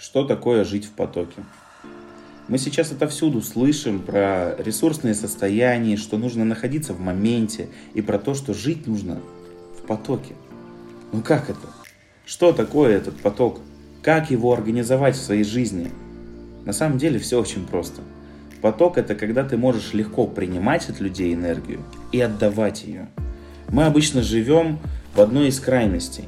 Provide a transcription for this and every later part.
что такое жить в потоке. Мы сейчас отовсюду слышим про ресурсные состояния, что нужно находиться в моменте и про то, что жить нужно в потоке. Ну как это? Что такое этот поток? Как его организовать в своей жизни? На самом деле все очень просто. Поток это когда ты можешь легко принимать от людей энергию и отдавать ее. Мы обычно живем в одной из крайностей.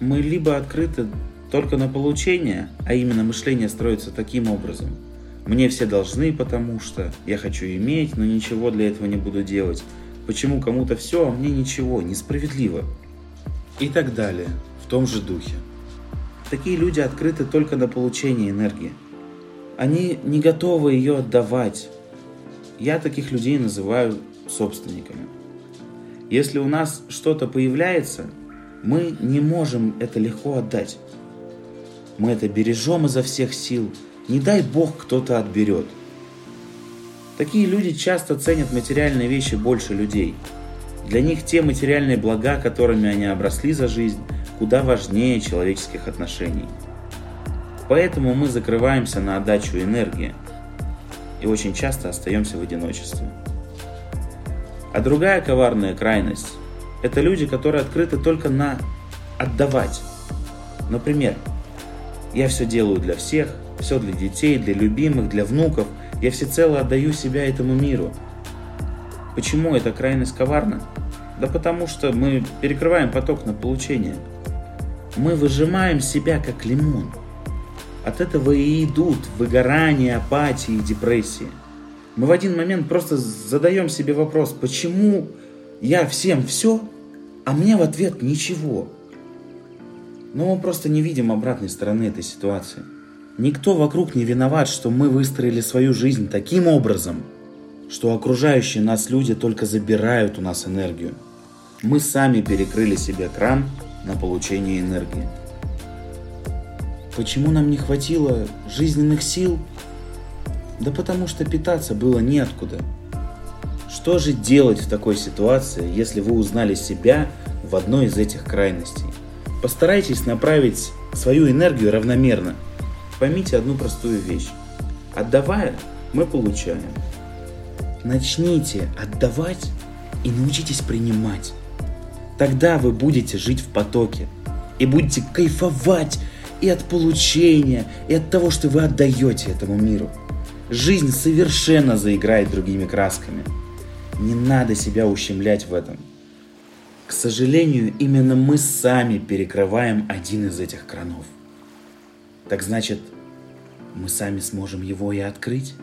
Мы либо открыты только на получение, а именно мышление строится таким образом. Мне все должны, потому что я хочу иметь, но ничего для этого не буду делать. Почему кому-то все, а мне ничего, несправедливо. И так далее, в том же духе. Такие люди открыты только на получение энергии. Они не готовы ее отдавать. Я таких людей называю собственниками. Если у нас что-то появляется, мы не можем это легко отдать. Мы это бережем изо всех сил. Не дай Бог кто-то отберет. Такие люди часто ценят материальные вещи больше людей. Для них те материальные блага, которыми они обросли за жизнь, куда важнее человеческих отношений. Поэтому мы закрываемся на отдачу энергии и очень часто остаемся в одиночестве. А другая коварная крайность – это люди, которые открыты только на отдавать. Например, я все делаю для всех, все для детей, для любимых, для внуков. Я всецело отдаю себя этому миру. Почему эта крайность коварна? Да потому что мы перекрываем поток на получение. Мы выжимаем себя как лимон. От этого и идут выгорание, апатии и депрессии. Мы в один момент просто задаем себе вопрос, почему я всем все, а мне в ответ ничего. Но мы просто не видим обратной стороны этой ситуации. Никто вокруг не виноват, что мы выстроили свою жизнь таким образом, что окружающие нас люди только забирают у нас энергию. Мы сами перекрыли себе кран на получение энергии. Почему нам не хватило жизненных сил? Да потому что питаться было неоткуда. Что же делать в такой ситуации, если вы узнали себя в одной из этих крайностей? Постарайтесь направить свою энергию равномерно. Поймите одну простую вещь. Отдавая, мы получаем. Начните отдавать и научитесь принимать. Тогда вы будете жить в потоке и будете кайфовать и от получения, и от того, что вы отдаете этому миру. Жизнь совершенно заиграет другими красками. Не надо себя ущемлять в этом – к сожалению, именно мы сами перекрываем один из этих кранов. Так значит, мы сами сможем его и открыть?